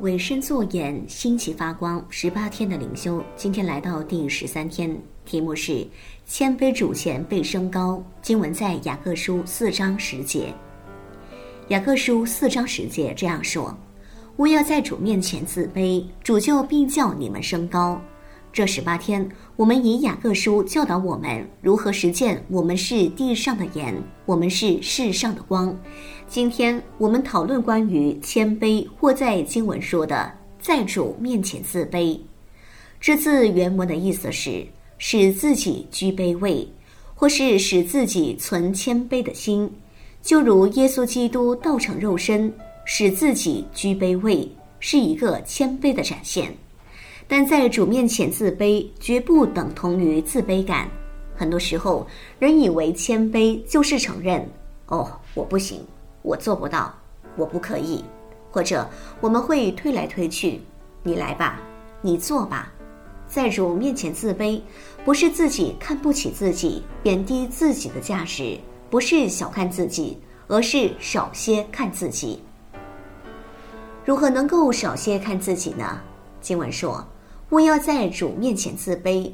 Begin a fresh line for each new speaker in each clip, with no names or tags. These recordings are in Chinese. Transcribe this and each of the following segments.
委身作盐，兴起发光。十八天的灵修，今天来到第十三天，题目是谦卑主前被升高。经文在雅各书四章十节。雅各书四章十节这样说：“我要在主面前自卑，主就必叫你们升高。”这十八天，我们以雅各书教导我们如何实践。我们是地上的盐，我们是世上的光。今天我们讨论关于谦卑，或在经文说的在主面前自卑。这字原文的意思是使自己居卑位，或是使自己存谦卑的心，就如耶稣基督道成肉身，使自己居卑位，是一个谦卑的展现。但在主面前自卑，绝不等同于自卑感。很多时候，人以为谦卑就是承认：“哦，我不行，我做不到，我不可以。”或者我们会推来推去：“你来吧，你做吧。”在主面前自卑，不是自己看不起自己，贬低自己的价值，不是小看自己，而是少些看自己。如何能够少些看自己呢？经文说。务要在主面前自卑，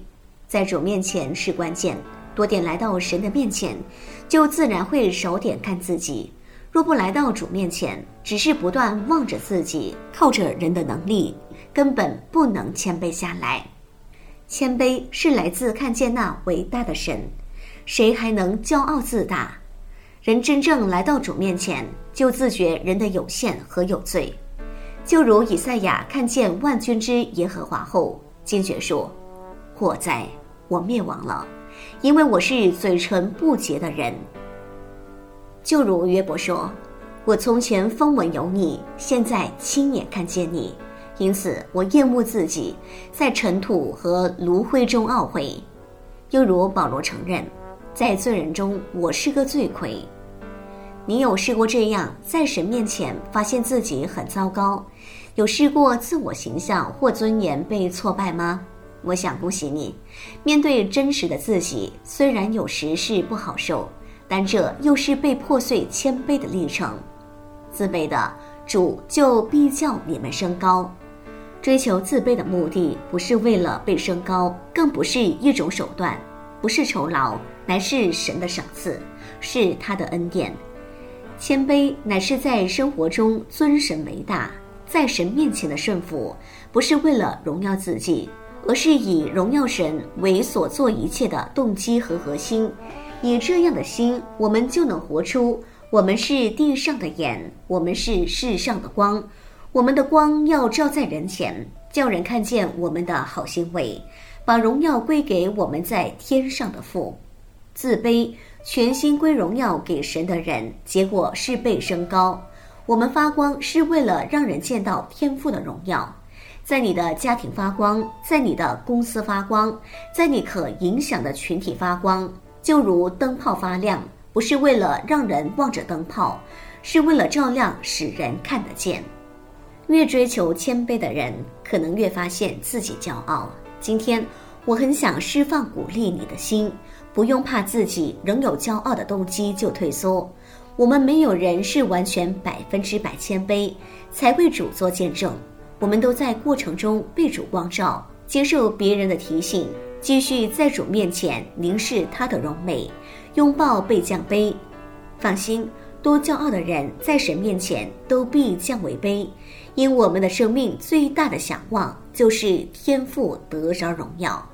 在主面前是关键。多点来到神的面前，就自然会少点看自己。若不来到主面前，只是不断望着自己，靠着人的能力，根本不能谦卑下来。谦卑是来自看见那伟大的神，谁还能骄傲自大？人真正来到主面前，就自觉人的有限和有罪。就如以赛亚看见万军之耶和华后，惊觉说：“祸哉，我灭亡了，因为我是嘴唇不洁的人。”就如约伯说：“我从前风闻有你，现在亲眼看见你，因此我厌恶自己，在尘土和炉灰中懊悔。”又如保罗承认，在罪人中我是个罪魁。你有试过这样在神面前发现自己很糟糕？有试过自我形象或尊严被挫败吗？我想恭喜你，面对真实的自己，虽然有时是不好受，但这又是被破碎谦卑的历程。自卑的主就必叫你们升高。追求自卑的目的不是为了被升高，更不是一种手段，不是酬劳，乃是神的赏赐，是他的恩典。谦卑乃是在生活中尊神为大，在神面前的顺服，不是为了荣耀自己，而是以荣耀神为所做一切的动机和核心。以这样的心，我们就能活出我们是地上的盐，我们是世上的光。我们的光要照在人前，叫人看见我们的好行为，把荣耀归给我们在天上的父。自卑。全心归荣耀给神的人，结果是被升高。我们发光是为了让人见到天赋的荣耀，在你的家庭发光，在你的公司发光，在你可影响的群体发光，就如灯泡发亮，不是为了让人望着灯泡，是为了照亮，使人看得见。越追求谦卑的人，可能越发现自己骄傲。今天，我很想释放鼓励你的心。不用怕自己仍有骄傲的动机就退缩。我们没有人是完全百分之百谦卑，才为主做见证。我们都在过程中被主光照，接受别人的提醒，继续在主面前凝视他的荣美，拥抱被降卑。放心，多骄傲的人在神面前都必降为卑，因我们的生命最大的想望就是天赋得着荣耀。